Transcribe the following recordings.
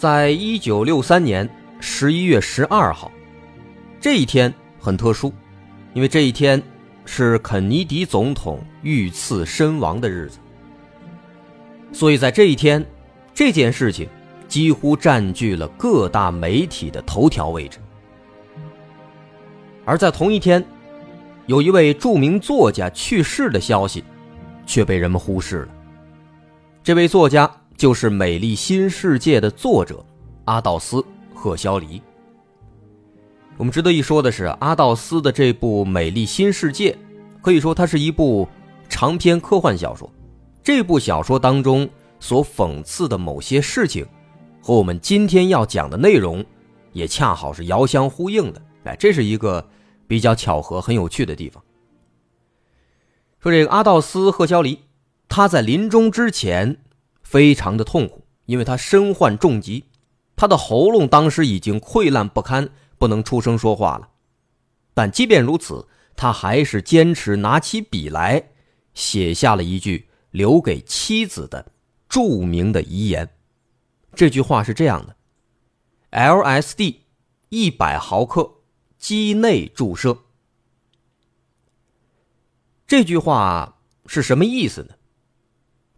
在一九六三年十一月十二号，这一天很特殊，因为这一天是肯尼迪总统遇刺身亡的日子，所以在这一天，这件事情几乎占据了各大媒体的头条位置。而在同一天，有一位著名作家去世的消息，却被人们忽视了。这位作家。就是《美丽新世界》的作者阿道斯·赫肖黎。我们值得一说的是，阿道斯的这部《美丽新世界》，可以说它是一部长篇科幻小说。这部小说当中所讽刺的某些事情，和我们今天要讲的内容，也恰好是遥相呼应的。哎，这是一个比较巧合、很有趣的地方。说这个阿道斯·赫肖黎，他在临终之前。非常的痛苦，因为他身患重疾，他的喉咙当时已经溃烂不堪，不能出声说话了。但即便如此，他还是坚持拿起笔来，写下了一句留给妻子的著名的遗言。这句话是这样的：LSD 一百毫克，肌内注射。这句话是什么意思呢？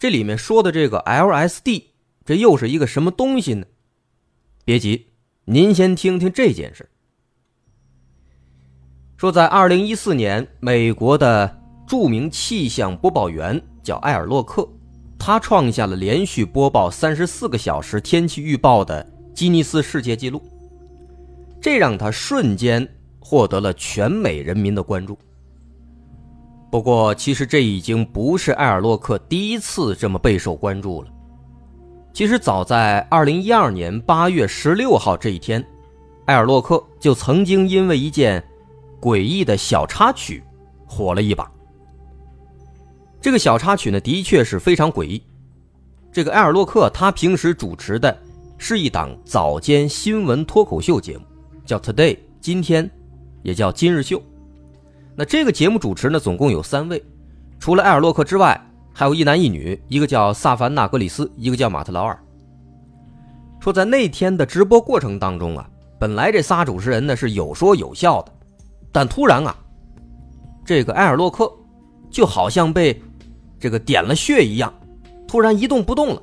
这里面说的这个 LSD，这又是一个什么东西呢？别急，您先听听这件事。说在二零一四年，美国的著名气象播报员叫艾尔洛克，他创下了连续播报三十四个小时天气预报的吉尼斯世界纪录，这让他瞬间获得了全美人民的关注。不过，其实这已经不是埃尔洛克第一次这么备受关注了。其实，早在二零一二年八月十六号这一天，埃尔洛克就曾经因为一件诡异的小插曲火了一把。这个小插曲呢，的确是非常诡异。这个埃尔洛克他平时主持的是一档早间新闻脱口秀节目，叫《Today》，今天，也叫《今日秀》。那这个节目主持呢，总共有三位，除了埃尔洛克之外，还有一男一女，一个叫萨凡纳格里斯，一个叫马特劳尔。说在那天的直播过程当中啊，本来这仨主持人呢是有说有笑的，但突然啊，这个埃尔洛克就好像被这个点了穴一样，突然一动不动了，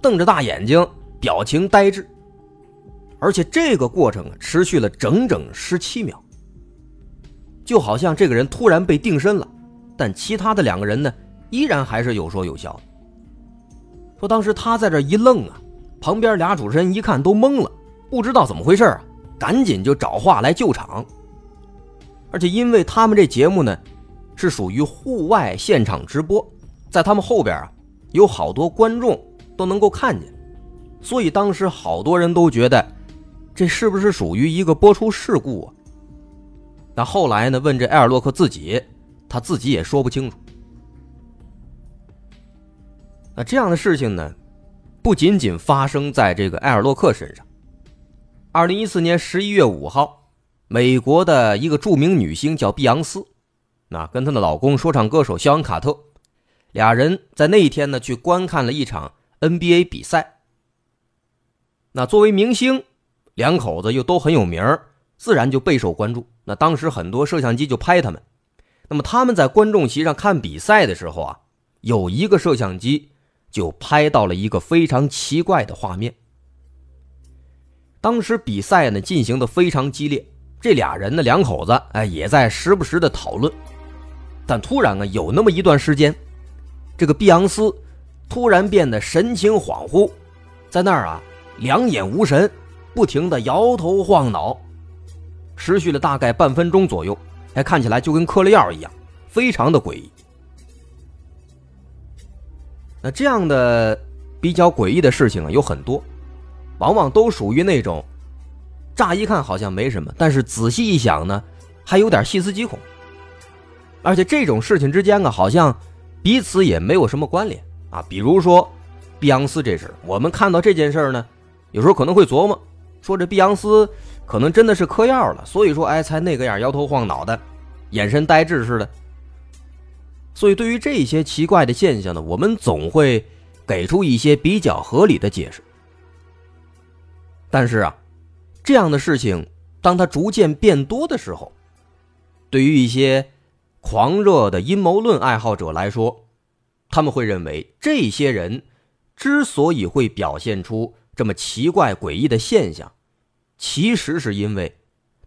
瞪着大眼睛，表情呆滞，而且这个过程啊持续了整整十七秒。就好像这个人突然被定身了，但其他的两个人呢，依然还是有说有笑。说当时他在这一愣啊，旁边俩主持人一看都懵了，不知道怎么回事啊，赶紧就找话来救场。而且因为他们这节目呢，是属于户外现场直播，在他们后边啊，有好多观众都能够看见，所以当时好多人都觉得，这是不是属于一个播出事故啊？那后来呢？问这埃尔洛克自己，他自己也说不清楚。那这样的事情呢，不仅仅发生在这个埃尔洛克身上。二零一四年十一月五号，美国的一个著名女星叫碧昂斯，那跟她的老公说唱歌手肖恩卡特，俩人在那一天呢去观看了一场 NBA 比赛。那作为明星，两口子又都很有名自然就备受关注。那当时很多摄像机就拍他们，那么他们在观众席上看比赛的时候啊，有一个摄像机就拍到了一个非常奇怪的画面。当时比赛呢进行的非常激烈，这俩人呢两口子哎也在时不时的讨论，但突然啊有那么一段时间，这个碧昂斯突然变得神情恍惚，在那儿啊两眼无神，不停的摇头晃脑。持续了大概半分钟左右，哎，看起来就跟嗑了药一样，非常的诡异。那这样的比较诡异的事情啊有很多，往往都属于那种，乍一看好像没什么，但是仔细一想呢，还有点细思极恐。而且这种事情之间啊，好像彼此也没有什么关联啊。比如说，碧昂斯这事我们看到这件事呢，有时候可能会琢磨，说这碧昂斯可能真的是嗑药了，所以说哎才那个样，摇头晃脑的，眼神呆滞似的。所以对于这些奇怪的现象呢，我们总会给出一些比较合理的解释。但是啊，这样的事情当它逐渐变多的时候，对于一些狂热的阴谋论爱好者来说，他们会认为这些人之所以会表现出这么奇怪诡异的现象，其实是因为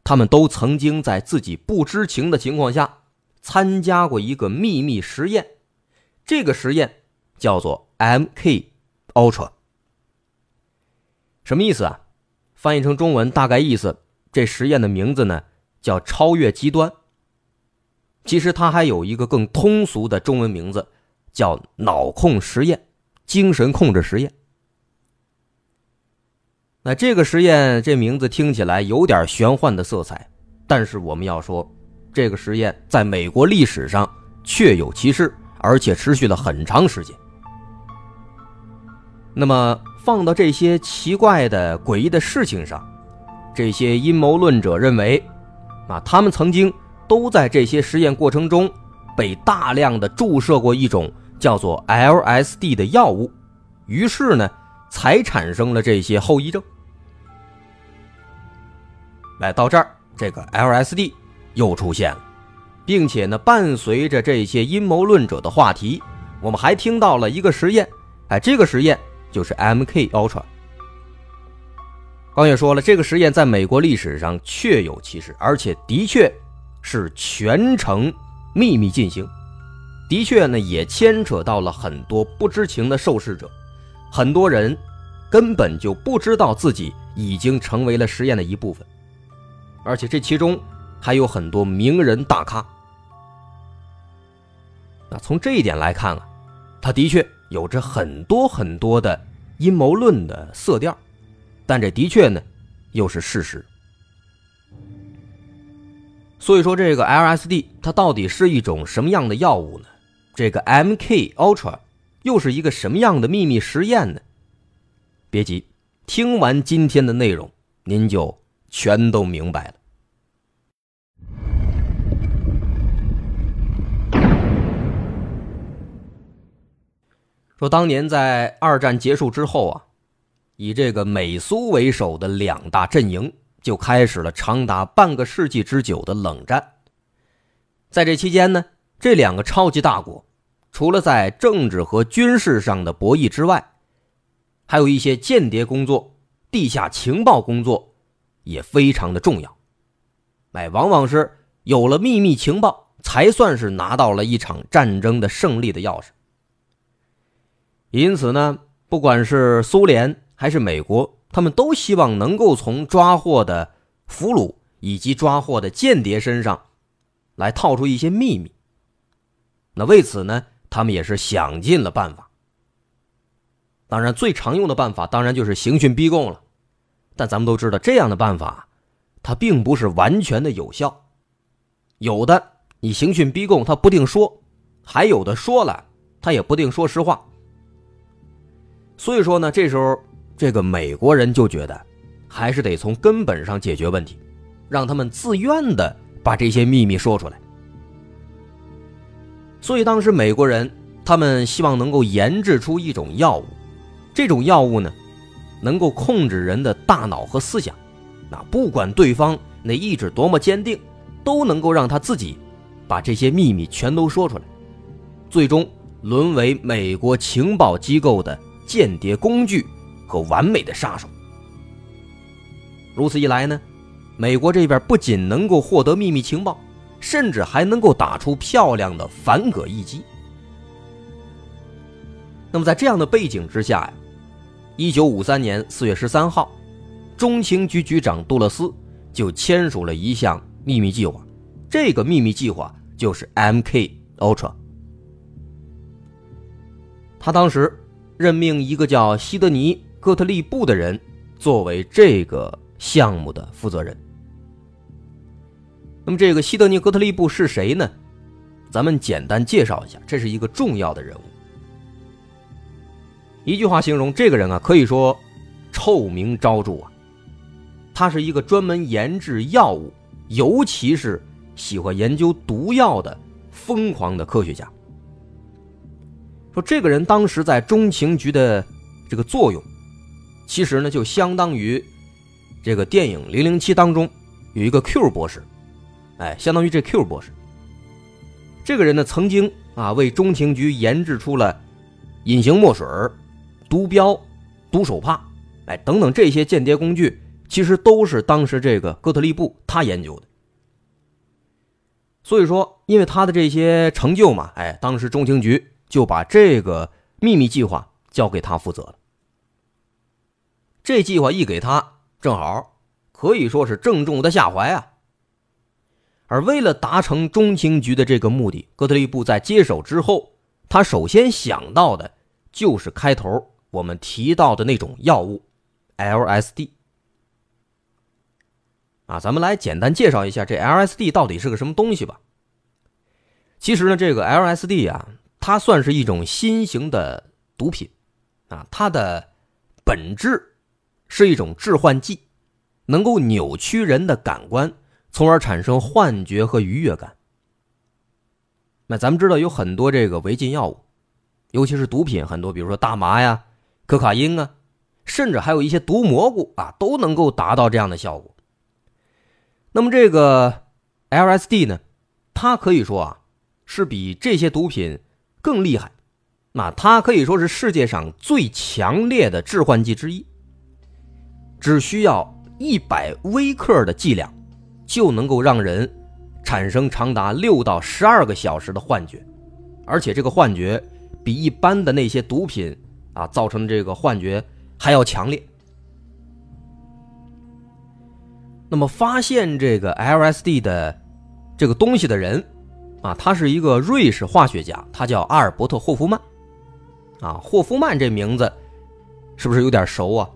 他们都曾经在自己不知情的情况下参加过一个秘密实验，这个实验叫做 M.K. Ultra。什么意思啊？翻译成中文大概意思，这实验的名字呢叫“超越极端”。其实它还有一个更通俗的中文名字，叫“脑控实验”、“精神控制实验”。那这个实验这名字听起来有点玄幻的色彩，但是我们要说，这个实验在美国历史上确有其事，而且持续了很长时间。那么放到这些奇怪的、诡异的事情上，这些阴谋论者认为，啊，他们曾经。都在这些实验过程中被大量的注射过一种叫做 LSD 的药物，于是呢，才产生了这些后遗症。来到这儿，这个 LSD 又出现了，并且呢，伴随着这些阴谋论者的话题，我们还听到了一个实验，哎，这个实验就是 MK Ultra。刚也说了，这个实验在美国历史上确有其事，而且的确。是全程秘密进行，的确呢，也牵扯到了很多不知情的受试者，很多人根本就不知道自己已经成为了实验的一部分，而且这其中还有很多名人大咖。那从这一点来看啊，他的确有着很多很多的阴谋论的色调，但这的确呢，又是事实。所以说，这个 LSD 它到底是一种什么样的药物呢？这个 MK Ultra 又是一个什么样的秘密实验呢？别急，听完今天的内容，您就全都明白了。说当年在二战结束之后啊，以这个美苏为首的两大阵营。就开始了长达半个世纪之久的冷战。在这期间呢，这两个超级大国，除了在政治和军事上的博弈之外，还有一些间谍工作、地下情报工作也非常的重要。哎，往往是有了秘密情报，才算是拿到了一场战争的胜利的钥匙。因此呢，不管是苏联还是美国。他们都希望能够从抓获的俘虏以及抓获的间谍身上，来套出一些秘密。那为此呢，他们也是想尽了办法。当然，最常用的办法当然就是刑讯逼供了。但咱们都知道，这样的办法，它并不是完全的有效。有的你刑讯逼供，他不定说；还有的说了，他也不定说实话。所以说呢，这时候。这个美国人就觉得，还是得从根本上解决问题，让他们自愿的把这些秘密说出来。所以当时美国人他们希望能够研制出一种药物，这种药物呢，能够控制人的大脑和思想，那不管对方那意志多么坚定，都能够让他自己把这些秘密全都说出来，最终沦为美国情报机构的间谍工具。和完美的杀手。如此一来呢，美国这边不仅能够获得秘密情报，甚至还能够打出漂亮的反戈一击。那么在这样的背景之下呀，一九五三年四月十三号，中情局局长杜勒斯就签署了一项秘密计划，这个秘密计划就是 M.K. Ultra。他当时任命一个叫西德尼。哥特利布的人作为这个项目的负责人。那么，这个西德尼·格特利布是谁呢？咱们简单介绍一下，这是一个重要的人物。一句话形容这个人啊，可以说臭名昭著啊。他是一个专门研制药物，尤其是喜欢研究毒药的疯狂的科学家。说这个人当时在中情局的这个作用，其实呢就相当于这个电影《零零七》当中有一个 Q 博士，哎，相当于这 Q 博士。这个人呢曾经啊为中情局研制出了隐形墨水、毒镖、毒手帕，哎等等这些间谍工具，其实都是当时这个哥特利布他研究的。所以说，因为他的这些成就嘛，哎，当时中情局。就把这个秘密计划交给他负责了。这计划一给他，正好可以说是正中的下怀啊。而为了达成中情局的这个目的，哥特利布在接手之后，他首先想到的就是开头我们提到的那种药物 LSD。啊，咱们来简单介绍一下这 LSD 到底是个什么东西吧。其实呢，这个 LSD 啊。它算是一种新型的毒品，啊，它的本质是一种致幻剂，能够扭曲人的感官，从而产生幻觉和愉悦感。那咱们知道有很多这个违禁药物，尤其是毒品，很多，比如说大麻呀、可卡因啊，甚至还有一些毒蘑菇啊，都能够达到这样的效果。那么这个 LSD 呢，它可以说啊，是比这些毒品。更厉害，那它可以说是世界上最强烈的致幻剂之一。只需要一百微克的剂量，就能够让人产生长达六到十二个小时的幻觉，而且这个幻觉比一般的那些毒品啊造成的这个幻觉还要强烈。那么，发现这个 LSD 的这个东西的人。啊，他是一个瑞士化学家，他叫阿尔伯特·霍夫曼。啊，霍夫曼这名字是不是有点熟啊？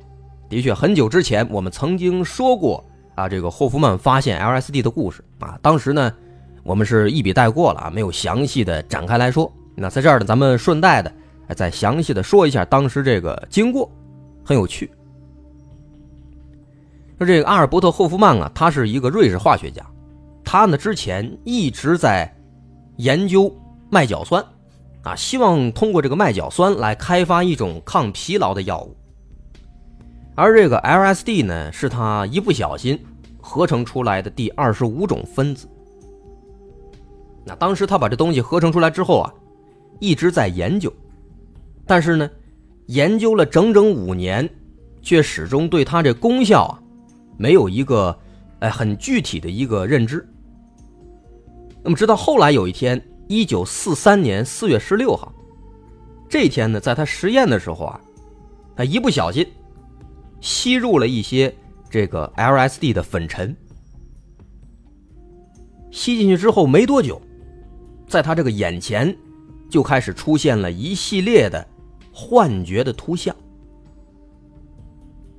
的确，很久之前我们曾经说过啊，这个霍夫曼发现 LSD 的故事啊。当时呢，我们是一笔带过了啊，没有详细的展开来说。那在这儿呢，咱们顺带的再详细的说一下当时这个经过，很有趣。说这个阿尔伯特·霍夫曼啊，他是一个瑞士化学家，他呢之前一直在。研究麦角酸，啊，希望通过这个麦角酸来开发一种抗疲劳的药物。而这个 LSD 呢，是他一不小心合成出来的第二十五种分子。那当时他把这东西合成出来之后啊，一直在研究，但是呢，研究了整整五年，却始终对它这功效啊，没有一个哎很具体的一个认知。那么，直到后来有一天，一九四三年四月十六号，这天呢，在他实验的时候啊，他一不小心吸入了一些这个 LSD 的粉尘。吸进去之后没多久，在他这个眼前就开始出现了一系列的幻觉的图像。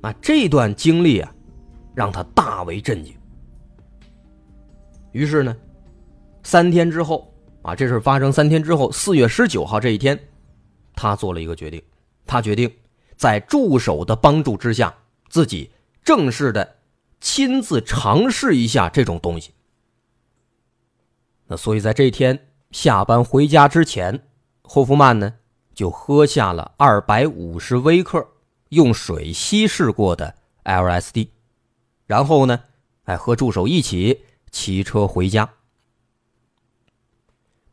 啊，这段经历啊，让他大为震惊。于是呢。三天之后，啊，这事发生三天之后，四月十九号这一天，他做了一个决定，他决定在助手的帮助之下，自己正式的亲自尝试一下这种东西。那所以在这一天下班回家之前，霍夫曼呢就喝下了二百五十微克用水稀释过的 LSD，然后呢，哎和助手一起骑车回家。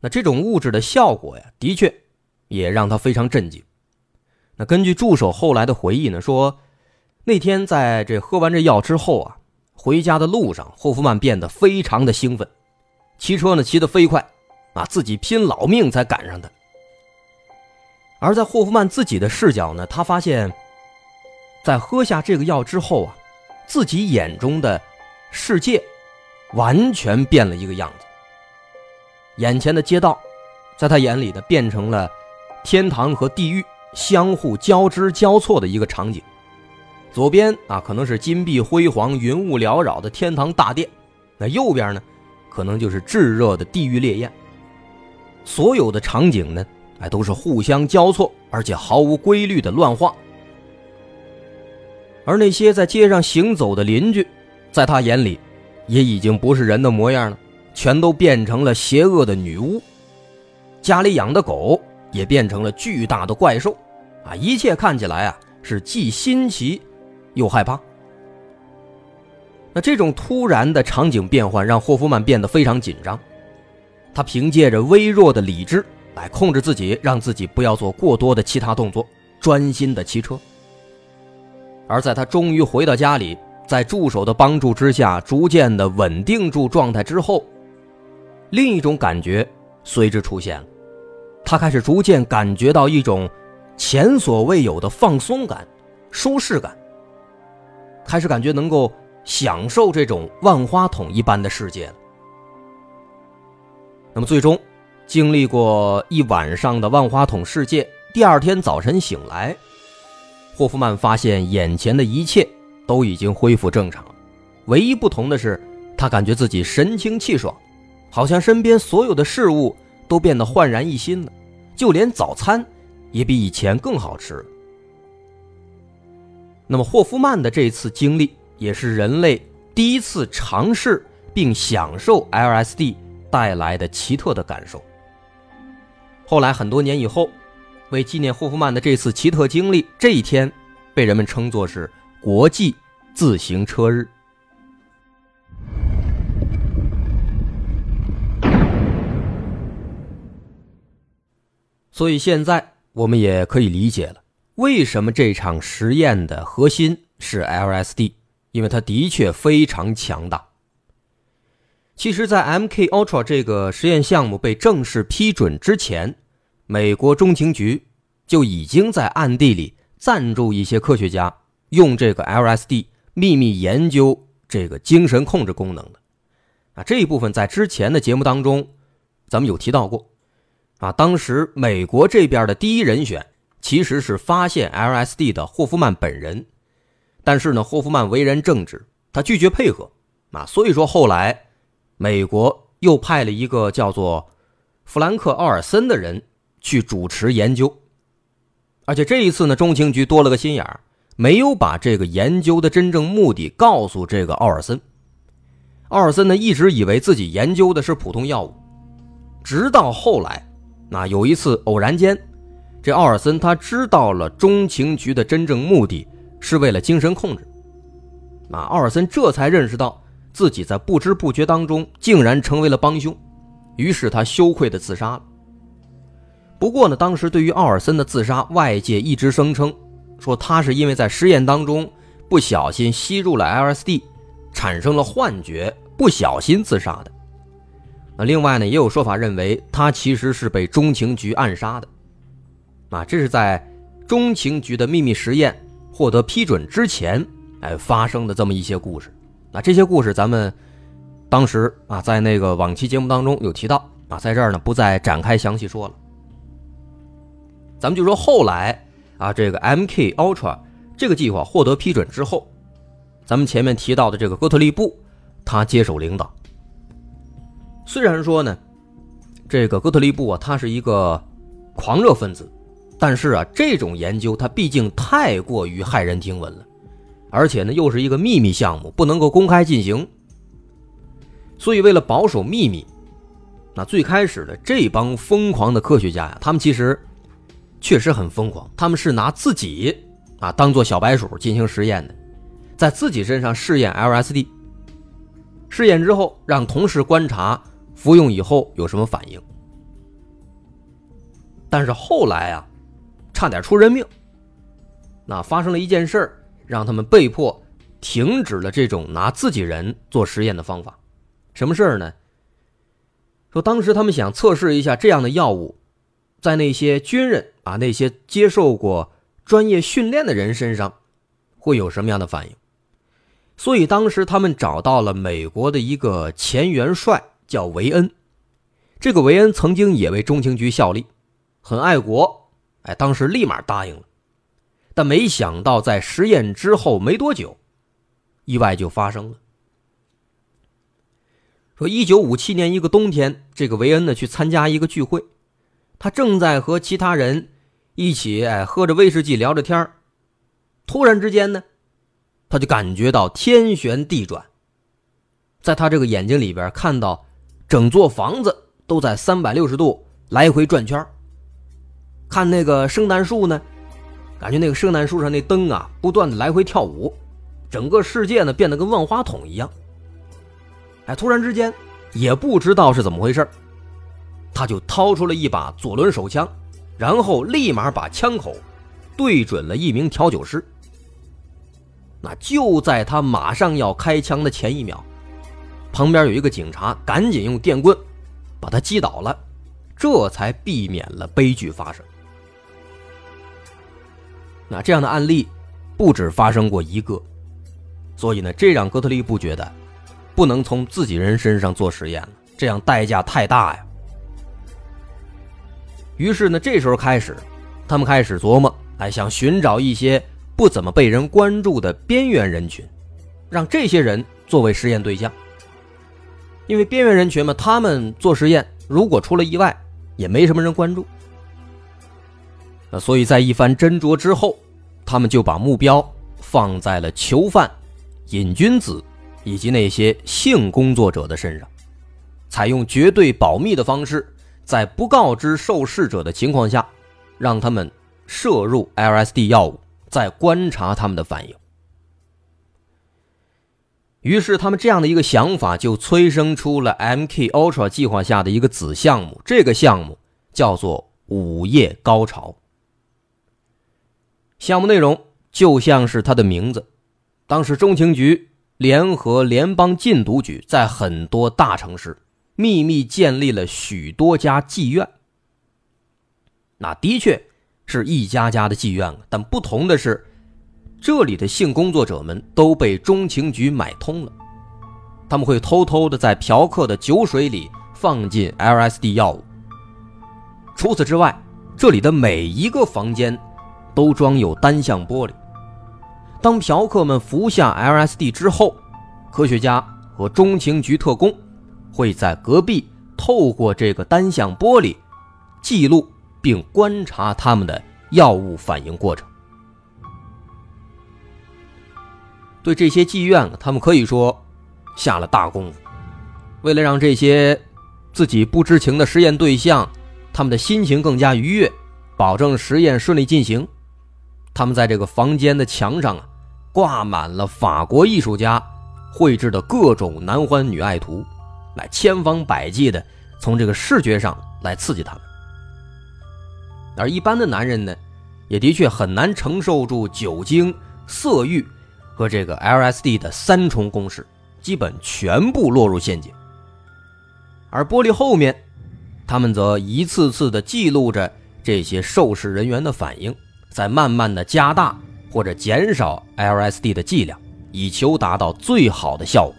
那这种物质的效果呀，的确也让他非常震惊。那根据助手后来的回忆呢，说那天在这喝完这药之后啊，回家的路上，霍夫曼变得非常的兴奋，骑车呢骑得飞快，啊，自己拼老命才赶上的。而在霍夫曼自己的视角呢，他发现，在喝下这个药之后啊，自己眼中的世界完全变了一个样子。眼前的街道，在他眼里呢，变成了天堂和地狱相互交织交错的一个场景。左边啊可能是金碧辉煌、云雾缭绕的天堂大殿，那右边呢，可能就是炙热的地狱烈焰。所有的场景呢，哎，都是互相交错，而且毫无规律的乱画。而那些在街上行走的邻居，在他眼里，也已经不是人的模样了，全都变成了邪恶的女巫。家里养的狗也变成了巨大的怪兽，啊，一切看起来啊是既新奇又害怕。那这种突然的场景变换让霍夫曼变得非常紧张，他凭借着微弱的理智来控制自己，让自己不要做过多的其他动作，专心的骑车。而在他终于回到家里，在助手的帮助之下，逐渐的稳定住状态之后，另一种感觉随之出现了。他开始逐渐感觉到一种前所未有的放松感、舒适感，开始感觉能够享受这种万花筒一般的世界了。那么，最终经历过一晚上的万花筒世界，第二天早晨醒来。霍夫曼发现眼前的一切都已经恢复正常，唯一不同的是，他感觉自己神清气爽，好像身边所有的事物都变得焕然一新了，就连早餐也比以前更好吃了。那么，霍夫曼的这次经历也是人类第一次尝试并享受 LSD 带来的奇特的感受。后来很多年以后。为纪念霍夫曼的这次奇特经历，这一天被人们称作是国际自行车日。所以现在我们也可以理解了，为什么这场实验的核心是 LSD，因为它的确非常强大。其实，在 MK Ultra 这个实验项目被正式批准之前。美国中情局就已经在暗地里赞助一些科学家用这个 LSD 秘密研究这个精神控制功能的。啊，这一部分在之前的节目当中，咱们有提到过。啊，当时美国这边的第一人选其实是发现 LSD 的霍夫曼本人，但是呢，霍夫曼为人正直，他拒绝配合。啊，所以说后来美国又派了一个叫做弗兰克·奥尔森的人。去主持研究，而且这一次呢，中情局多了个心眼儿，没有把这个研究的真正目的告诉这个奥尔森。奥尔森呢，一直以为自己研究的是普通药物，直到后来，那有一次偶然间，这奥尔森他知道了中情局的真正目的是为了精神控制，那奥尔森这才认识到自己在不知不觉当中竟然成为了帮凶，于是他羞愧的自杀了。不过呢，当时对于奥尔森的自杀，外界一直声称说他是因为在实验当中不小心吸入了 LSD，产生了幻觉，不小心自杀的。那另外呢，也有说法认为他其实是被中情局暗杀的。啊，这是在中情局的秘密实验获得批准之前，哎发生的这么一些故事。那这些故事咱们当时啊在那个往期节目当中有提到啊，在这儿呢不再展开详细说了。咱们就说后来啊，这个 MK Ultra 这个计划获得批准之后，咱们前面提到的这个哥特利布，他接手领导。虽然说呢，这个哥特利布啊，他是一个狂热分子，但是啊，这种研究他毕竟太过于骇人听闻了，而且呢，又是一个秘密项目，不能够公开进行。所以为了保守秘密，那最开始的这帮疯狂的科学家呀，他们其实。确实很疯狂，他们是拿自己啊当做小白鼠进行实验的，在自己身上试验 LSD。试验之后，让同事观察服用以后有什么反应。但是后来啊，差点出人命。那发生了一件事儿，让他们被迫停止了这种拿自己人做实验的方法。什么事儿呢？说当时他们想测试一下这样的药物。在那些军人啊，那些接受过专业训练的人身上，会有什么样的反应？所以当时他们找到了美国的一个前元帅，叫维恩。这个维恩曾经也为中情局效力，很爱国。哎，当时立马答应了。但没想到在实验之后没多久，意外就发生了。说，一九五七年一个冬天，这个维恩呢去参加一个聚会，他正在和其他人一起哎喝着威士忌聊着天突然之间呢，他就感觉到天旋地转，在他这个眼睛里边看到整座房子都在三百六十度来回转圈看那个圣诞树呢，感觉那个圣诞树上那灯啊不断的来回跳舞，整个世界呢变得跟万花筒一样。哎，突然之间，也不知道是怎么回事他就掏出了一把左轮手枪，然后立马把枪口对准了一名调酒师。那就在他马上要开枪的前一秒，旁边有一个警察赶紧用电棍把他击倒了，这才避免了悲剧发生。那这样的案例不止发生过一个，所以呢，这让哥特利布觉得。不能从自己人身上做实验了，这样代价太大呀。于是呢，这时候开始，他们开始琢磨，哎，想寻找一些不怎么被人关注的边缘人群，让这些人作为实验对象。因为边缘人群嘛，他们做实验如果出了意外，也没什么人关注。所以在一番斟酌之后，他们就把目标放在了囚犯瘾君子。以及那些性工作者的身上，采用绝对保密的方式，在不告知受试者的情况下，让他们摄入 LSD 药物，再观察他们的反应。于是，他们这样的一个想法就催生出了 MK Ultra 计划下的一个子项目，这个项目叫做“午夜高潮”。项目内容就像是它的名字，当时中情局。联合联邦禁毒局在很多大城市秘密建立了许多家妓院。那的确是一家家的妓院但不同的是，这里的性工作者们都被中情局买通了。他们会偷偷的在嫖客的酒水里放进 LSD 药物。除此之外，这里的每一个房间都装有单向玻璃。当嫖客们服下 LSD 之后，科学家和中情局特工会在隔壁透过这个单向玻璃记录并观察他们的药物反应过程。对这些妓院，他们可以说下了大功夫。为了让这些自己不知情的实验对象他们的心情更加愉悦，保证实验顺利进行，他们在这个房间的墙上啊。挂满了法国艺术家绘制的各种男欢女爱图，来千方百计的从这个视觉上来刺激他们。而一般的男人呢，也的确很难承受住酒精、色欲和这个 LSD 的三重攻势，基本全部落入陷阱。而玻璃后面，他们则一次次的记录着这些受试人员的反应，在慢慢的加大。或者减少 LSD 的剂量，以求达到最好的效果。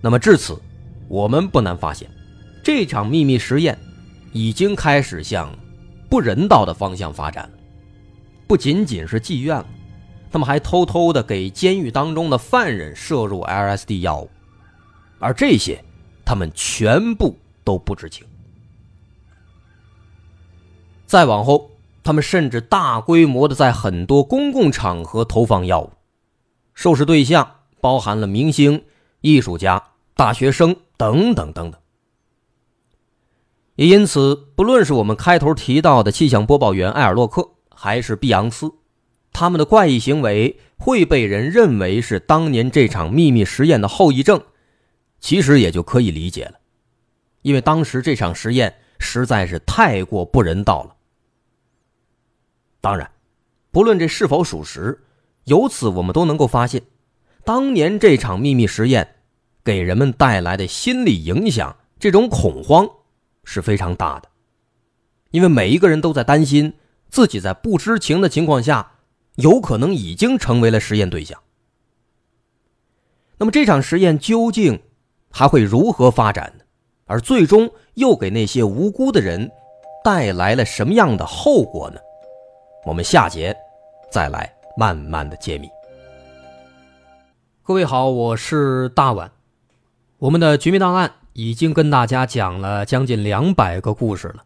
那么至此，我们不难发现，这场秘密实验已经开始向不人道的方向发展了。不仅仅是妓院了，他们还偷偷的给监狱当中的犯人摄入 LSD 药物，而这些他们全部都不知情。再往后。他们甚至大规模的在很多公共场合投放药物，受试对象包含了明星、艺术家、大学生等等等等。也因此，不论是我们开头提到的气象播报员埃尔洛克，还是碧昂斯，他们的怪异行为会被人认为是当年这场秘密实验的后遗症，其实也就可以理解了，因为当时这场实验实在是太过不人道了。当然，不论这是否属实，由此我们都能够发现，当年这场秘密实验给人们带来的心理影响，这种恐慌是非常大的，因为每一个人都在担心自己在不知情的情况下，有可能已经成为了实验对象。那么这场实验究竟还会如何发展呢？而最终又给那些无辜的人带来了什么样的后果呢？我们下节再来慢慢的揭秘。各位好，我是大碗。我们的绝密档案已经跟大家讲了将近两百个故事了。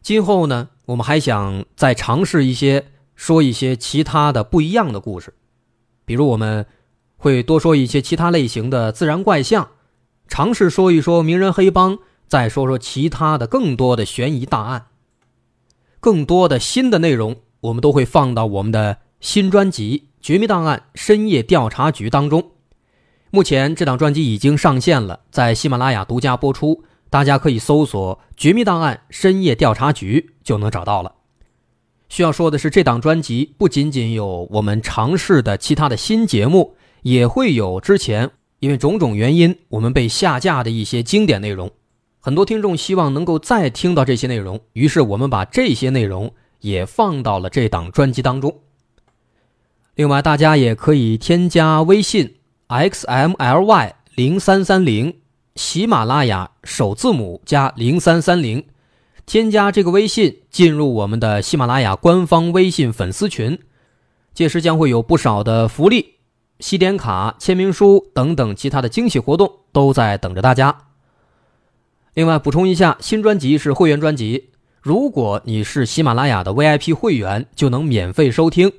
今后呢，我们还想再尝试一些，说一些其他的不一样的故事，比如我们会多说一些其他类型的自然怪象，尝试说一说名人黑帮，再说说其他的更多的悬疑大案。更多的新的内容，我们都会放到我们的新专辑。《绝密档案：深夜调查局》当中，目前这档专辑已经上线了，在喜马拉雅独家播出，大家可以搜索《绝密档案：深夜调查局》就能找到了。需要说的是，这档专辑不仅仅有我们尝试的其他的新节目，也会有之前因为种种原因我们被下架的一些经典内容。很多听众希望能够再听到这些内容，于是我们把这些内容也放到了这档专辑当中。另外，大家也可以添加微信 xmly 零三三零，喜马拉雅首字母加零三三零，添加这个微信进入我们的喜马拉雅官方微信粉丝群，届时将会有不少的福利、西点卡、签名书等等其他的惊喜活动都在等着大家。另外，补充一下，新专辑是会员专辑，如果你是喜马拉雅的 VIP 会员，就能免费收听。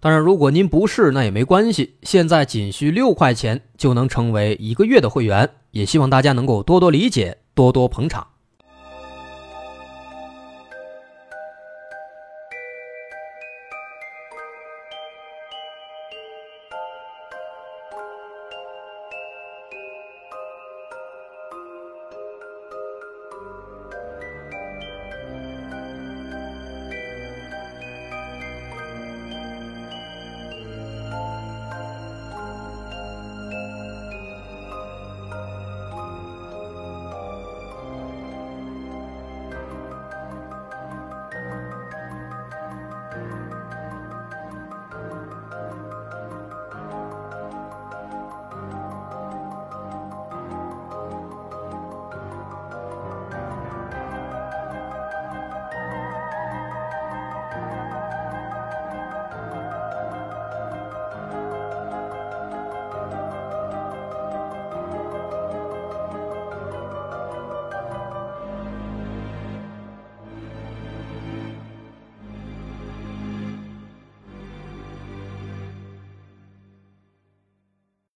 当然，如果您不是，那也没关系。现在仅需六块钱就能成为一个月的会员，也希望大家能够多多理解，多多捧场。